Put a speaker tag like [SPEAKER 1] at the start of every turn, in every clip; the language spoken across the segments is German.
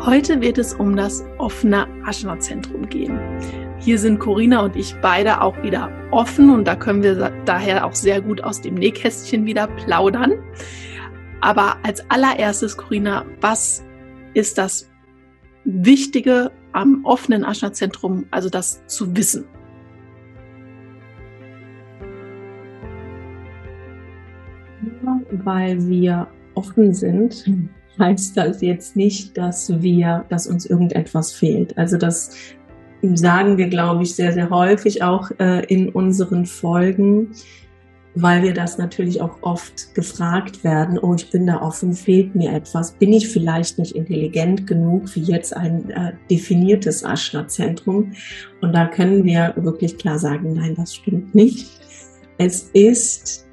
[SPEAKER 1] Heute wird es um das offene Aschner-Zentrum gehen. Hier sind Corinna und ich beide auch wieder offen und da können wir daher auch sehr gut aus dem Nähkästchen wieder plaudern. Aber als allererstes, Corinna, was ist das Wichtige am offenen Aschner-Zentrum, also das zu wissen?
[SPEAKER 2] Weil wir offen sind heißt das jetzt nicht, dass wir, dass uns irgendetwas fehlt. Also das sagen wir, glaube ich, sehr, sehr häufig auch äh, in unseren Folgen, weil wir das natürlich auch oft gefragt werden, oh, ich bin da offen, fehlt mir etwas, bin ich vielleicht nicht intelligent genug wie jetzt ein äh, definiertes Aschna-Zentrum? Und da können wir wirklich klar sagen, nein, das stimmt nicht. Es ist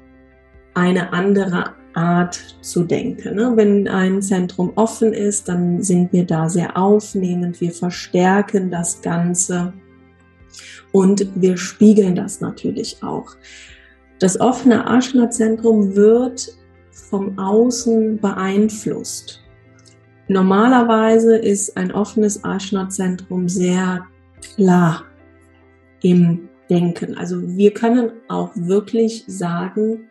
[SPEAKER 2] eine andere Art zu denken. Ne? Wenn ein Zentrum offen ist, dann sind wir da sehr aufnehmend, wir verstärken das Ganze und wir spiegeln das natürlich auch. Das offene Aschna-Zentrum wird vom Außen beeinflusst. Normalerweise ist ein offenes Aschna-Zentrum sehr klar im Denken. Also wir können auch wirklich sagen,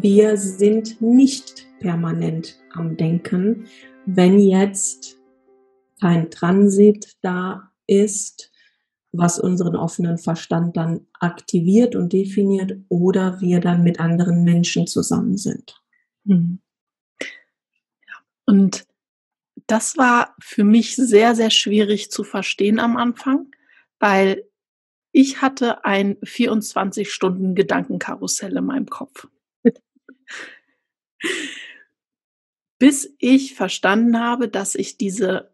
[SPEAKER 2] wir sind nicht permanent am Denken, wenn jetzt kein Transit da ist, was unseren offenen Verstand dann aktiviert und definiert oder wir dann mit anderen Menschen zusammen sind. Hm.
[SPEAKER 1] Und das war für mich sehr, sehr schwierig zu verstehen am Anfang, weil ich hatte ein 24 Stunden Gedankenkarussell in meinem Kopf. Bis ich verstanden habe, dass ich diese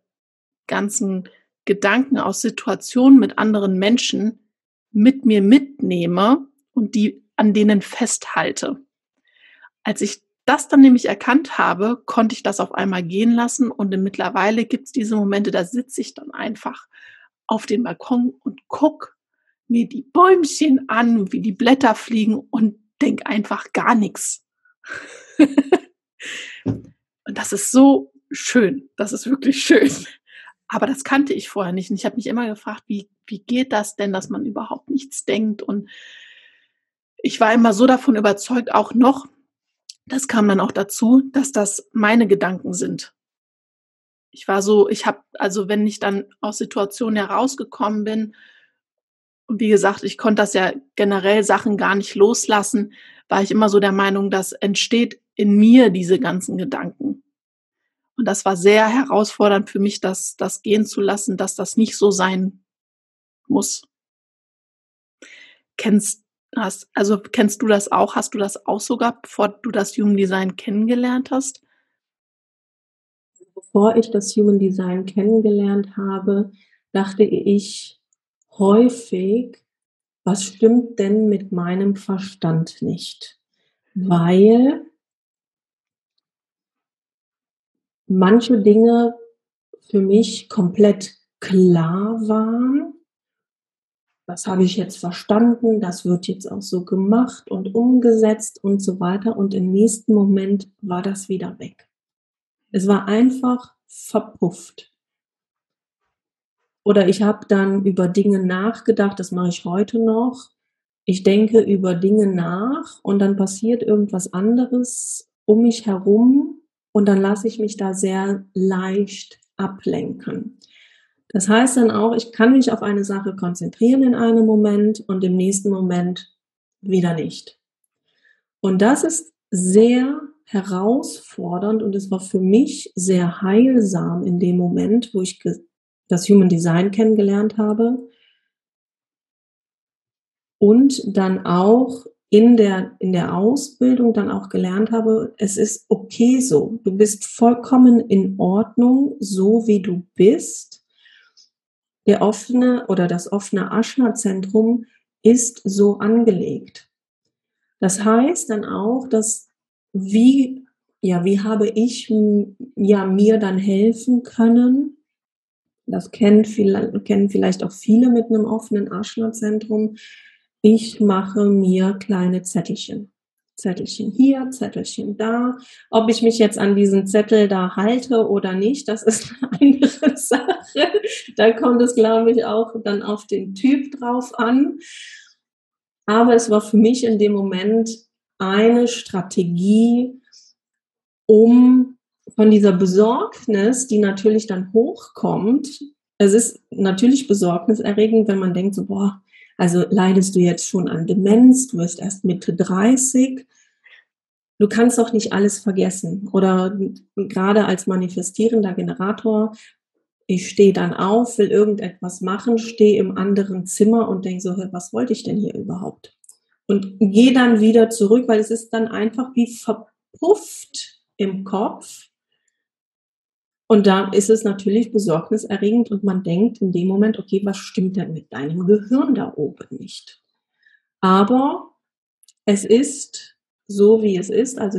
[SPEAKER 1] ganzen Gedanken aus Situationen mit anderen Menschen mit mir mitnehme und die an denen festhalte. Als ich das dann nämlich erkannt habe, konnte ich das auf einmal gehen lassen und mittlerweile gibt es diese Momente, da sitze ich dann einfach auf dem Balkon und guck mir die Bäumchen an, wie die Blätter fliegen und denk einfach gar nichts. Und das ist so schön. Das ist wirklich schön. Aber das kannte ich vorher nicht. Und ich habe mich immer gefragt, wie, wie geht das denn, dass man überhaupt nichts denkt? Und ich war immer so davon überzeugt, auch noch, das kam dann auch dazu, dass das meine Gedanken sind. Ich war so, ich habe, also wenn ich dann aus Situationen herausgekommen bin, und wie gesagt, ich konnte das ja generell Sachen gar nicht loslassen, war ich immer so der Meinung, das entsteht in mir, diese ganzen Gedanken. Und das war sehr herausfordernd für mich, das, das gehen zu lassen, dass das nicht so sein muss. Kennst hast. Also kennst du das auch? Hast du das auch sogar, bevor du das Human Design kennengelernt hast?
[SPEAKER 2] Bevor ich das Human Design kennengelernt habe, dachte ich häufig, was stimmt denn mit meinem Verstand nicht? Weil manche Dinge für mich komplett klar waren. Das habe ich jetzt verstanden, das wird jetzt auch so gemacht und umgesetzt und so weiter. Und im nächsten Moment war das wieder weg. Es war einfach verpufft. Oder ich habe dann über Dinge nachgedacht, das mache ich heute noch. Ich denke über Dinge nach und dann passiert irgendwas anderes um mich herum und dann lasse ich mich da sehr leicht ablenken. Das heißt dann auch, ich kann mich auf eine Sache konzentrieren in einem Moment und im nächsten Moment wieder nicht. Und das ist sehr herausfordernd und es war für mich sehr heilsam in dem Moment, wo ich das Human Design kennengelernt habe und dann auch in der, in der Ausbildung dann auch gelernt habe, es ist okay so. Du bist vollkommen in Ordnung, so wie du bist. Der offene oder das offene Aschner-Zentrum ist so angelegt. Das heißt dann auch, dass wie, ja, wie habe ich ja mir dann helfen können? Das kennen, viel, kennen vielleicht auch viele mit einem offenen Aschner-Zentrum ich mache mir kleine Zettelchen. Zettelchen hier, Zettelchen da. Ob ich mich jetzt an diesen Zettel da halte oder nicht, das ist eine andere Sache. Da kommt es, glaube ich, auch dann auf den Typ drauf an. Aber es war für mich in dem Moment eine Strategie, um von dieser Besorgnis, die natürlich dann hochkommt, es ist natürlich besorgniserregend, wenn man denkt so, boah, also leidest du jetzt schon an Demenz, du wirst erst Mitte 30. Du kannst doch nicht alles vergessen. Oder gerade als manifestierender Generator, ich stehe dann auf, will irgendetwas machen, stehe im anderen Zimmer und denke so, was wollte ich denn hier überhaupt? Und gehe dann wieder zurück, weil es ist dann einfach wie verpufft im Kopf und da ist es natürlich besorgniserregend und man denkt in dem Moment, okay, was stimmt denn mit deinem Gehirn da oben nicht? Aber es ist so, wie es ist. Also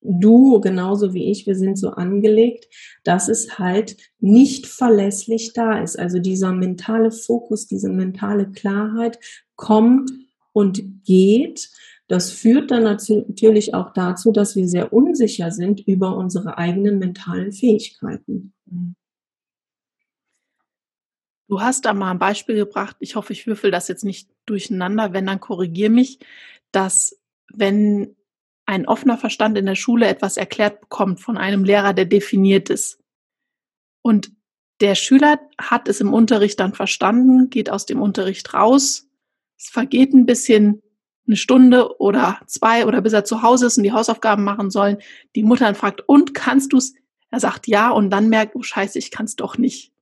[SPEAKER 2] du genauso wie ich, wir sind so angelegt, dass es halt nicht verlässlich da ist. Also dieser mentale Fokus, diese mentale Klarheit kommt und geht das führt dann natürlich auch dazu, dass wir sehr unsicher sind über unsere eigenen mentalen Fähigkeiten.
[SPEAKER 1] Du hast da mal ein Beispiel gebracht. Ich hoffe, ich würfel das jetzt nicht durcheinander. Wenn, dann korrigier mich, dass wenn ein offener Verstand in der Schule etwas erklärt bekommt von einem Lehrer, der definiert ist. Und der Schüler hat es im Unterricht dann verstanden, geht aus dem Unterricht raus. Es vergeht ein bisschen eine Stunde oder zwei oder bis er zu Hause ist und die Hausaufgaben machen sollen, die Mutter dann fragt, und kannst du's? Er sagt ja und dann merkt, oh Scheiße, ich kann's doch nicht.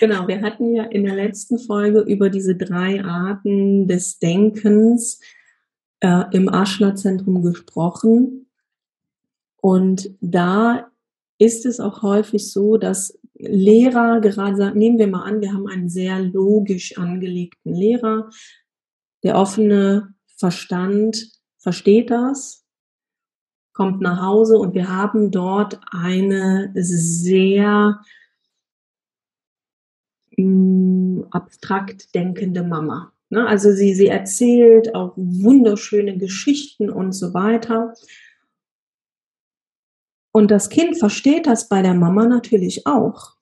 [SPEAKER 2] Genau, wir hatten ja in der letzten Folge über diese drei Arten des Denkens äh, im Aschner-Zentrum gesprochen. Und da ist es auch häufig so, dass Lehrer gerade sagen, nehmen wir mal an, wir haben einen sehr logisch angelegten Lehrer, der offene Verstand versteht das, kommt nach Hause und wir haben dort eine sehr mm, abstrakt denkende Mama. Ne? Also sie, sie erzählt auch wunderschöne Geschichten und so weiter. Und das Kind versteht das bei der Mama natürlich auch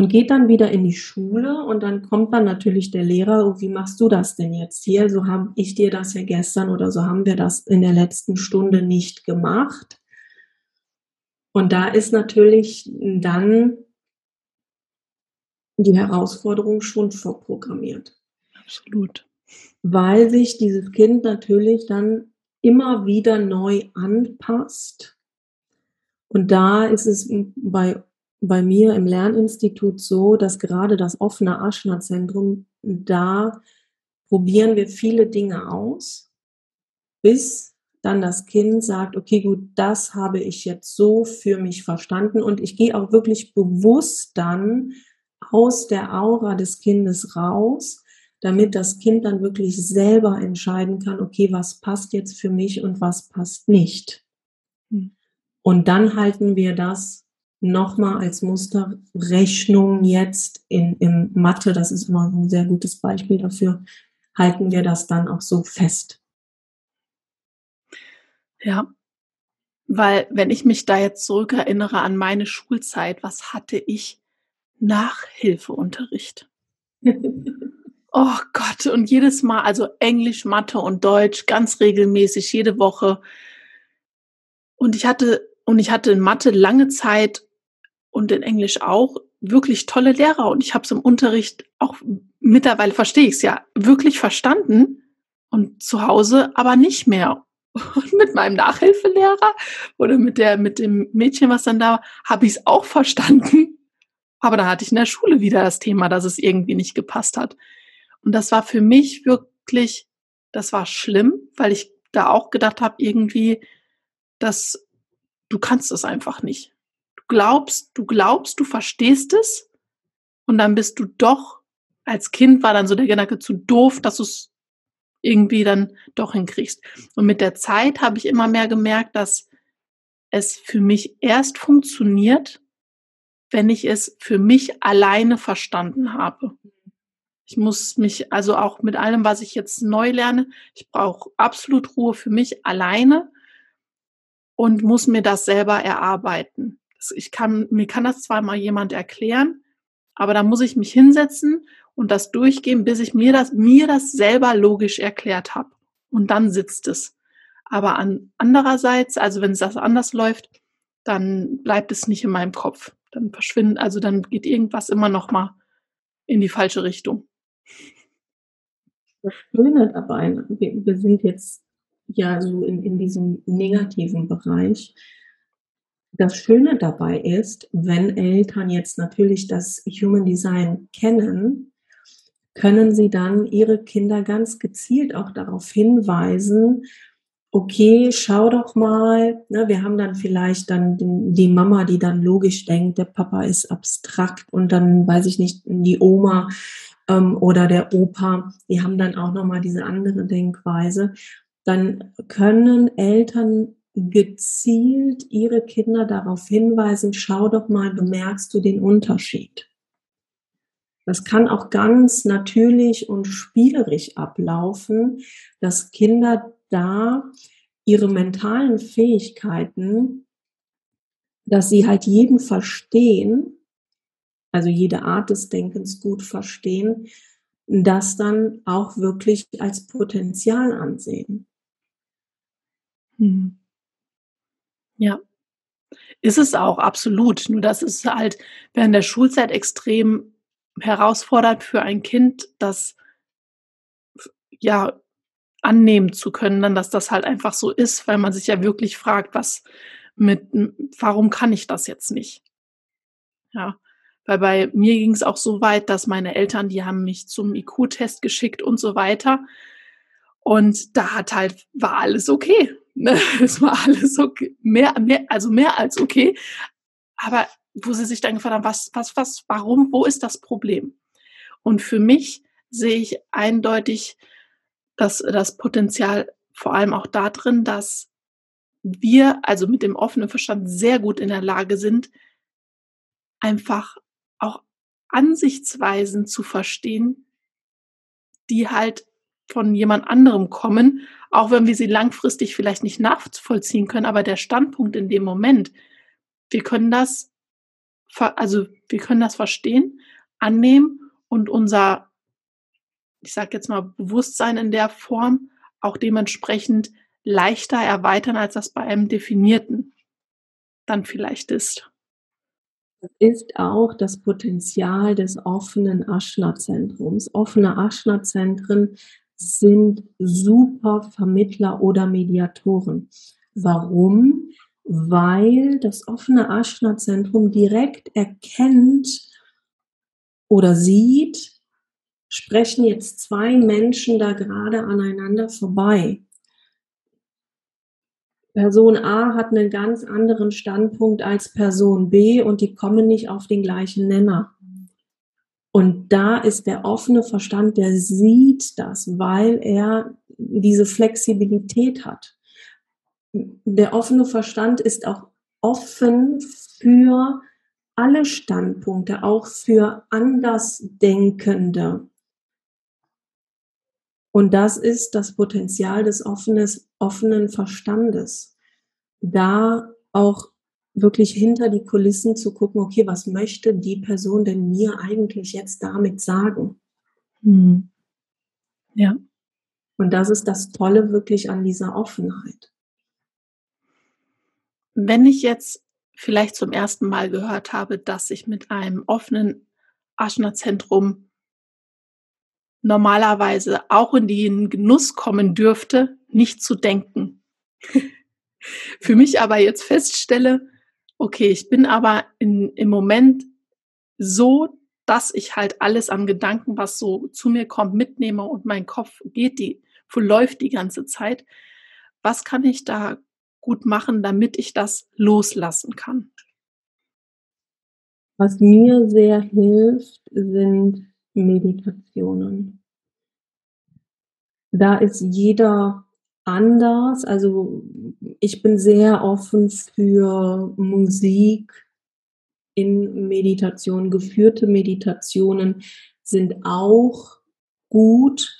[SPEAKER 2] und geht dann wieder in die Schule und dann kommt dann natürlich der Lehrer, oh, wie machst du das denn jetzt hier? So habe ich dir das ja gestern oder so haben wir das in der letzten Stunde nicht gemacht. Und da ist natürlich dann die Herausforderung schon vorprogrammiert.
[SPEAKER 1] Absolut.
[SPEAKER 2] Weil sich dieses Kind natürlich dann immer wieder neu anpasst. Und da ist es bei bei mir im Lerninstitut so, dass gerade das offene Aschner-Zentrum, da probieren wir viele Dinge aus, bis dann das Kind sagt, okay, gut, das habe ich jetzt so für mich verstanden und ich gehe auch wirklich bewusst dann aus der Aura des Kindes raus, damit das Kind dann wirklich selber entscheiden kann, okay, was passt jetzt für mich und was passt nicht. Hm. Und dann halten wir das nochmal als Musterrechnung jetzt in, in Mathe, das ist immer ein sehr gutes Beispiel dafür, halten wir das dann auch so fest.
[SPEAKER 1] Ja, weil wenn ich mich da jetzt zurückerinnere an meine Schulzeit, was hatte ich? Nachhilfeunterricht. oh Gott, und jedes Mal, also Englisch, Mathe und Deutsch, ganz regelmäßig, jede Woche. Und ich hatte, und ich hatte in Mathe lange Zeit und in Englisch auch wirklich tolle Lehrer und ich habe es im Unterricht auch mittlerweile verstehe ich es ja wirklich verstanden und zu Hause aber nicht mehr. Und mit meinem Nachhilfelehrer oder mit der mit dem Mädchen, was dann da war, habe ich es auch verstanden. Aber da hatte ich in der Schule wieder das Thema, dass es irgendwie nicht gepasst hat. Und das war für mich wirklich, das war schlimm, weil ich da auch gedacht habe, irgendwie, dass du kannst es einfach nicht glaubst, du glaubst, du verstehst es und dann bist du doch, als Kind war dann so der Gedanke zu doof, dass du es irgendwie dann doch hinkriegst. Und mit der Zeit habe ich immer mehr gemerkt, dass es für mich erst funktioniert, wenn ich es für mich alleine verstanden habe. Ich muss mich also auch mit allem, was ich jetzt neu lerne, ich brauche absolut Ruhe für mich alleine und muss mir das selber erarbeiten ich kann, mir kann das zwar mal jemand erklären, aber da muss ich mich hinsetzen und das durchgehen, bis ich mir das, mir das selber logisch erklärt habe. Und dann sitzt es. Aber an andererseits, also wenn es das anders läuft, dann bleibt es nicht in meinem Kopf. Dann verschwindet, also dann geht irgendwas immer noch mal in die falsche Richtung.
[SPEAKER 2] Das Schöne dabei, wir, wir sind jetzt ja so in, in diesem negativen Bereich, das Schöne dabei ist, wenn Eltern jetzt natürlich das Human Design kennen, können sie dann ihre Kinder ganz gezielt auch darauf hinweisen, okay, schau doch mal, ne, wir haben dann vielleicht dann die Mama, die dann logisch denkt, der Papa ist abstrakt und dann weiß ich nicht, die Oma ähm, oder der Opa, die haben dann auch nochmal diese andere Denkweise. Dann können Eltern gezielt ihre Kinder darauf hinweisen, schau doch mal, bemerkst du den Unterschied. Das kann auch ganz natürlich und spielerisch ablaufen, dass Kinder da ihre mentalen Fähigkeiten, dass sie halt jeden verstehen, also jede Art des Denkens gut verstehen, das dann auch wirklich als Potenzial ansehen.
[SPEAKER 1] Hm. Ja. Ist es auch, absolut. Nur das ist halt während der Schulzeit extrem herausfordernd für ein Kind, das ja annehmen zu können, dann, dass das halt einfach so ist, weil man sich ja wirklich fragt, was mit, warum kann ich das jetzt nicht? Ja, weil bei mir ging es auch so weit, dass meine Eltern, die haben mich zum IQ-Test geschickt und so weiter. Und da hat halt, war alles okay. Ne? Es war alles okay, mehr, mehr, also mehr als okay. Aber wo sie sich dann gefragt haben, was, was, was, warum, wo ist das Problem? Und für mich sehe ich eindeutig dass das Potenzial vor allem auch da drin, dass wir, also mit dem offenen Verstand, sehr gut in der Lage sind, einfach auch Ansichtsweisen zu verstehen, die halt von jemand anderem kommen, auch wenn wir sie langfristig vielleicht nicht nachvollziehen können, aber der Standpunkt in dem Moment, wir können das, also wir können das verstehen, annehmen und unser, ich sage jetzt mal, Bewusstsein in der Form auch dementsprechend leichter erweitern, als das bei einem definierten dann vielleicht ist.
[SPEAKER 2] Das ist auch das Potenzial des offenen Aschner-Zentrums. Offene Aschner-Zentren sind super Vermittler oder Mediatoren. Warum? weil das offene Ashna-Zentrum direkt erkennt oder sieht, sprechen jetzt zwei Menschen da gerade aneinander vorbei. Person A hat einen ganz anderen Standpunkt als Person B und die kommen nicht auf den gleichen Nenner. Und da ist der offene Verstand, der sieht das, weil er diese Flexibilität hat. Der offene Verstand ist auch offen für alle Standpunkte, auch für Andersdenkende. Und das ist das Potenzial des offenes, offenen Verstandes. Da auch wirklich hinter die Kulissen zu gucken, okay, was möchte die Person denn mir eigentlich jetzt damit sagen?
[SPEAKER 1] Mhm. Ja.
[SPEAKER 2] Und das ist das Tolle wirklich an dieser Offenheit.
[SPEAKER 1] Wenn ich jetzt vielleicht zum ersten Mal gehört habe, dass ich mit einem offenen Aschner-Zentrum normalerweise auch in den Genuss kommen dürfte, nicht zu denken. Für mich aber jetzt feststelle, okay, ich bin aber in, im Moment so, dass ich halt alles an Gedanken, was so zu mir kommt, mitnehme und mein Kopf geht die, läuft die ganze Zeit. Was kann ich da gut machen, damit ich das loslassen kann?
[SPEAKER 2] Was mir sehr hilft, sind Meditationen. Da ist jeder anders. Also ich bin sehr offen für Musik in Meditation. Geführte Meditationen sind auch gut.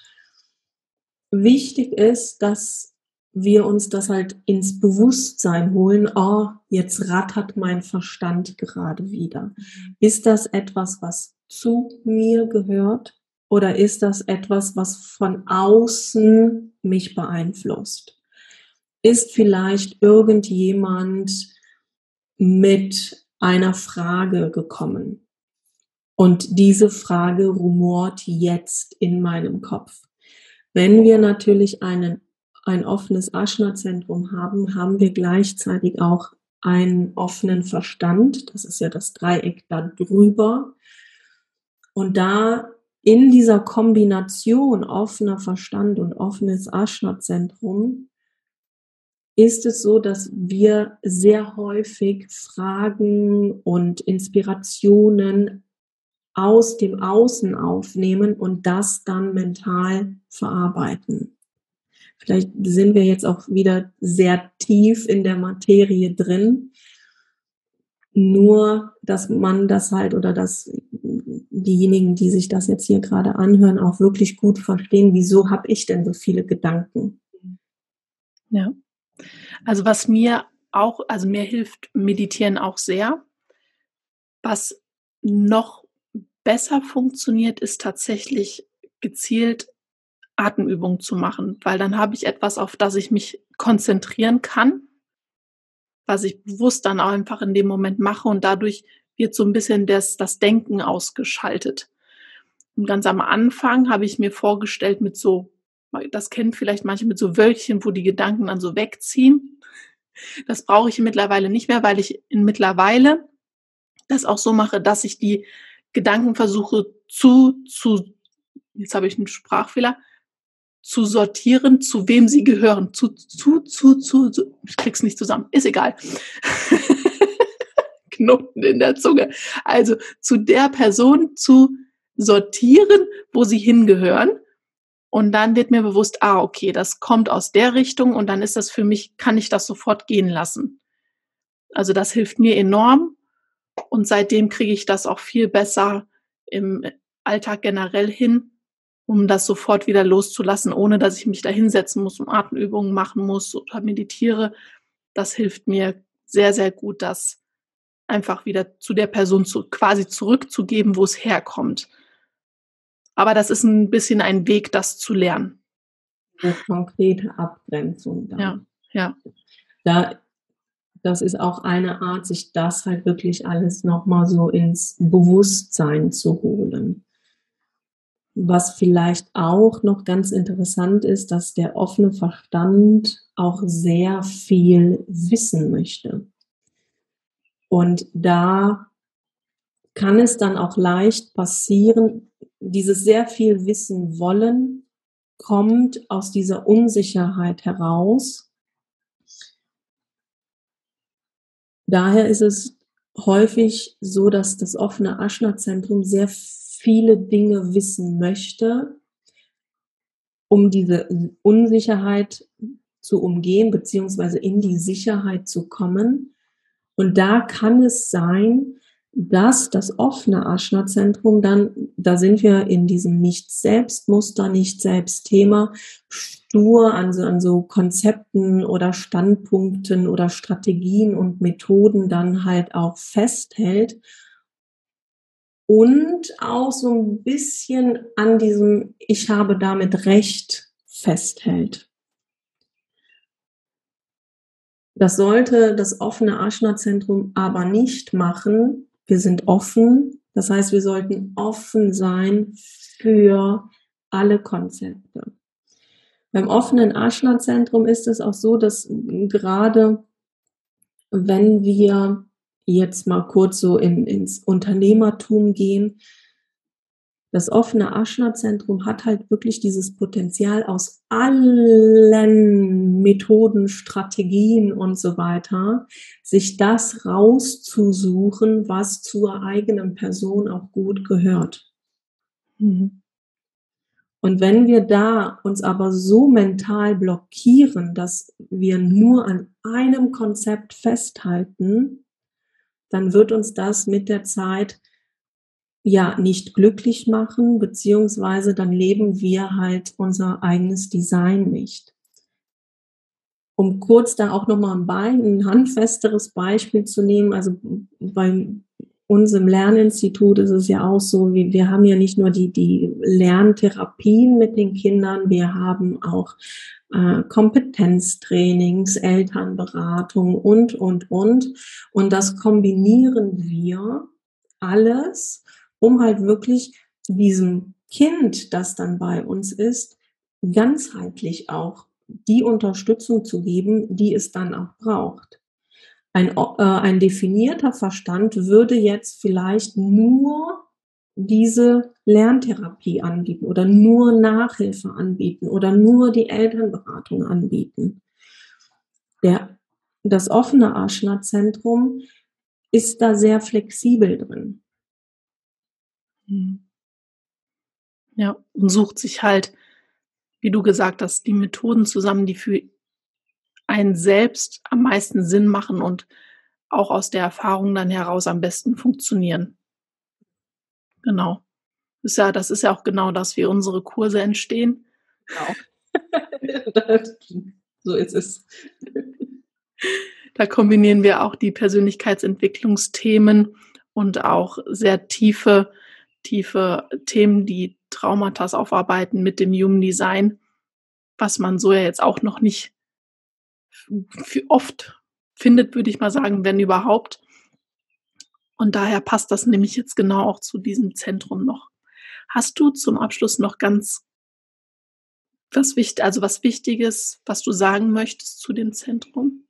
[SPEAKER 2] Wichtig ist, dass wir uns das halt ins Bewusstsein holen. Oh, jetzt rattert mein Verstand gerade wieder. Ist das etwas, was zu mir gehört? Oder ist das etwas, was von außen mich beeinflusst? Ist vielleicht irgendjemand mit einer Frage gekommen? Und diese Frage rumort jetzt in meinem Kopf. Wenn wir natürlich einen, ein offenes Aschna-Zentrum haben, haben wir gleichzeitig auch einen offenen Verstand. Das ist ja das Dreieck da drüber. Und da in dieser Kombination offener Verstand und offenes Ashna-Zentrum ist es so, dass wir sehr häufig Fragen und Inspirationen aus dem Außen aufnehmen und das dann mental verarbeiten. Vielleicht sind wir jetzt auch wieder sehr tief in der Materie drin. Nur, dass man das halt oder dass diejenigen, die sich das jetzt hier gerade anhören, auch wirklich gut verstehen, wieso habe ich denn so viele Gedanken?
[SPEAKER 1] Ja. Also was mir auch, also mir hilft Meditieren auch sehr. Was noch besser funktioniert, ist tatsächlich gezielt Atemübungen zu machen, weil dann habe ich etwas, auf das ich mich konzentrieren kann, was ich bewusst dann auch einfach in dem Moment mache und dadurch wird so ein bisschen das, das Denken ausgeschaltet. Und ganz am Anfang habe ich mir vorgestellt mit so, das kennen vielleicht manche mit so Wölkchen, wo die Gedanken dann so wegziehen. Das brauche ich mittlerweile nicht mehr, weil ich mittlerweile das auch so mache, dass ich die Gedanken versuche zu, zu, jetzt habe ich einen Sprachfehler, zu sortieren, zu wem sie gehören. Zu, zu, zu, zu, zu ich krieg's nicht zusammen. Ist egal. Knoten in der Zunge. Also zu der Person zu sortieren, wo sie hingehören. Und dann wird mir bewusst, ah, okay, das kommt aus der Richtung und dann ist das für mich, kann ich das sofort gehen lassen. Also das hilft mir enorm und seitdem kriege ich das auch viel besser im Alltag generell hin, um das sofort wieder loszulassen, ohne dass ich mich da hinsetzen muss und Atemübungen machen muss oder meditiere. Das hilft mir sehr, sehr gut, das einfach wieder zu der Person zu, quasi zurückzugeben, wo es herkommt. Aber das ist ein bisschen ein Weg, das zu lernen.
[SPEAKER 2] Eine konkrete Abgrenzung. Dann.
[SPEAKER 1] Ja, ja.
[SPEAKER 2] Da, das ist auch eine Art, sich das halt wirklich alles nochmal so ins Bewusstsein zu holen. Was vielleicht auch noch ganz interessant ist, dass der offene Verstand auch sehr viel wissen möchte. Und da kann es dann auch leicht passieren, dieses sehr viel wissen wollen kommt aus dieser Unsicherheit heraus. Daher ist es häufig so, dass das offene Aschna-Zentrum sehr viele Dinge wissen möchte, um diese Unsicherheit zu umgehen, beziehungsweise in die Sicherheit zu kommen. Und da kann es sein, dass das offene Aschna-Zentrum dann, da sind wir in diesem Nicht-Selbst-Muster, Nicht-Selbst-Thema, stur an so, an so Konzepten oder Standpunkten oder Strategien und Methoden dann halt auch festhält und auch so ein bisschen an diesem Ich habe damit Recht festhält. Das sollte das offene Aschna-Zentrum aber nicht machen, wir sind offen. Das heißt, wir sollten offen sein für alle Konzepte. Beim offenen Ashna-Zentrum ist es auch so, dass gerade wenn wir jetzt mal kurz so in, ins Unternehmertum gehen, das offene Aschna-Zentrum hat halt wirklich dieses Potenzial aus allen Methoden, Strategien und so weiter, sich das rauszusuchen, was zur eigenen Person auch gut gehört. Mhm. Und wenn wir da uns aber so mental blockieren, dass wir nur an einem Konzept festhalten, dann wird uns das mit der Zeit ja nicht glücklich machen, beziehungsweise dann leben wir halt unser eigenes Design nicht. Um kurz da auch nochmal ein, Bein, ein handfesteres Beispiel zu nehmen, also bei uns im Lerninstitut ist es ja auch so, wir haben ja nicht nur die, die Lerntherapien mit den Kindern, wir haben auch äh, Kompetenztrainings, Elternberatung und, und, und. Und das kombinieren wir alles um halt wirklich diesem Kind, das dann bei uns ist, ganzheitlich auch die Unterstützung zu geben, die es dann auch braucht. Ein, äh, ein definierter Verstand würde jetzt vielleicht nur diese Lerntherapie anbieten oder nur Nachhilfe anbieten oder nur die Elternberatung anbieten. Der, das offene Aschna-Zentrum ist da sehr flexibel drin.
[SPEAKER 1] Mhm. Ja, und sucht sich halt, wie du gesagt hast, die Methoden zusammen, die für einen selbst am meisten Sinn machen und auch aus der Erfahrung dann heraus am besten funktionieren. Genau. Das ist ja, das ist ja auch genau das, wie unsere Kurse entstehen. Genau.
[SPEAKER 2] so ist es.
[SPEAKER 1] Da kombinieren wir auch die Persönlichkeitsentwicklungsthemen und auch sehr tiefe tiefe Themen, die Traumata aufarbeiten mit dem Human Design, was man so ja jetzt auch noch nicht oft findet, würde ich mal sagen, wenn überhaupt. Und daher passt das nämlich jetzt genau auch zu diesem Zentrum noch. Hast du zum Abschluss noch ganz was wichtig, also was Wichtiges, was du sagen möchtest zu dem Zentrum?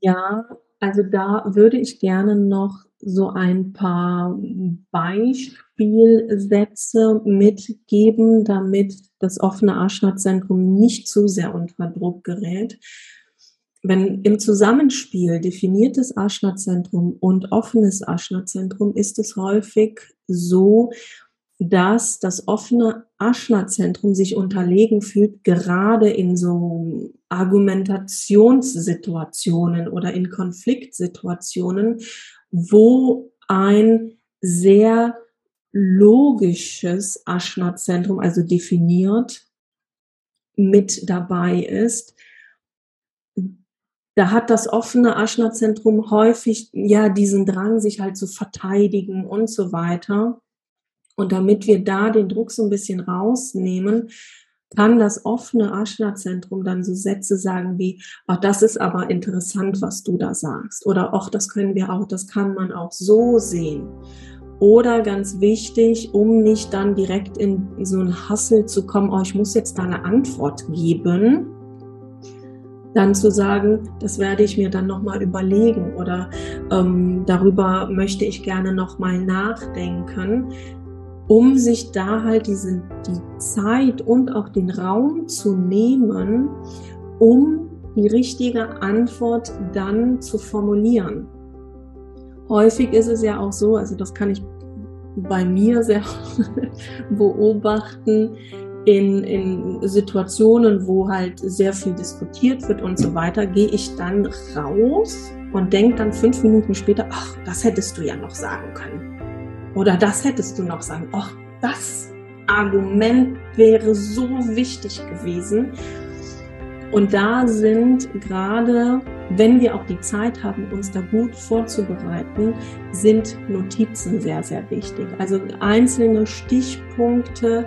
[SPEAKER 2] Ja, also da würde ich gerne noch so ein paar Beispielsätze mitgeben, damit das offene Aschna-Zentrum nicht zu sehr unter Druck gerät. Wenn im Zusammenspiel definiertes Aschna-Zentrum und offenes Aschna-Zentrum ist es häufig so, dass das offene Aschna-Zentrum sich unterlegen fühlt, gerade in so Argumentationssituationen oder in Konfliktsituationen, wo ein sehr logisches Aschna-Zentrum, also definiert, mit dabei ist. Da hat das offene Aschna-Zentrum häufig ja diesen Drang, sich halt zu verteidigen und so weiter. Und damit wir da den Druck so ein bisschen rausnehmen, kann das offene Ashna-Zentrum dann so Sätze sagen wie, ach, das ist aber interessant, was du da sagst. Oder ach, das können wir auch, das kann man auch so sehen. Oder ganz wichtig, um nicht dann direkt in so einen Hassel zu kommen, oh, ich muss jetzt da eine Antwort geben, dann zu sagen, das werde ich mir dann nochmal überlegen oder ähm, darüber möchte ich gerne nochmal nachdenken, um sich da halt diese, die Zeit und auch den Raum zu nehmen, um die richtige Antwort dann zu formulieren. Häufig ist es ja auch so, also das kann ich bei mir sehr beobachten, in, in Situationen, wo halt sehr viel diskutiert wird und so weiter, gehe ich dann raus und denke dann fünf Minuten später, ach, das hättest du ja noch sagen können. Oder das hättest du noch sagen. Ach, das Argument wäre so wichtig gewesen. Und da sind gerade, wenn wir auch die Zeit haben, uns da gut vorzubereiten, sind Notizen sehr, sehr wichtig. Also einzelne Stichpunkte,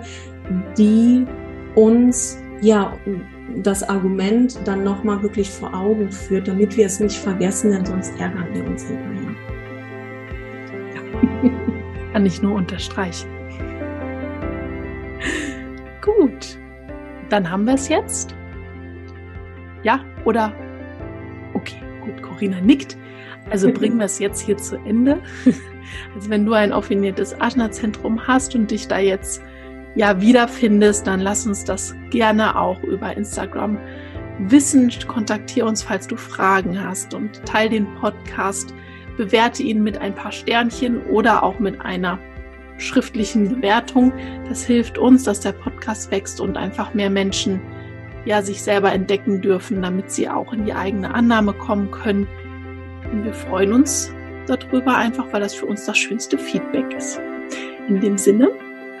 [SPEAKER 2] die uns ja das Argument dann nochmal wirklich vor Augen führt, damit wir es nicht vergessen, denn sonst ärgern wir uns hinterher.
[SPEAKER 1] Kann ich nur unterstreichen. Gut, dann haben wir es jetzt. Ja, oder? Okay, gut, Corinna nickt. Also bringen wir es jetzt hier zu Ende. Also wenn du ein affiniertes Ajna-Zentrum hast und dich da jetzt ja wiederfindest, dann lass uns das gerne auch über Instagram wissen. Kontaktiere uns, falls du Fragen hast und teile den Podcast, bewerte ihn mit ein paar Sternchen oder auch mit einer schriftlichen Bewertung. Das hilft uns, dass der Podcast wächst und einfach mehr Menschen ja sich selber entdecken dürfen, damit sie auch in die eigene Annahme kommen können. Und wir freuen uns darüber einfach, weil das für uns das schönste Feedback ist. In dem Sinne,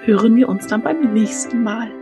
[SPEAKER 1] hören wir uns dann beim nächsten Mal.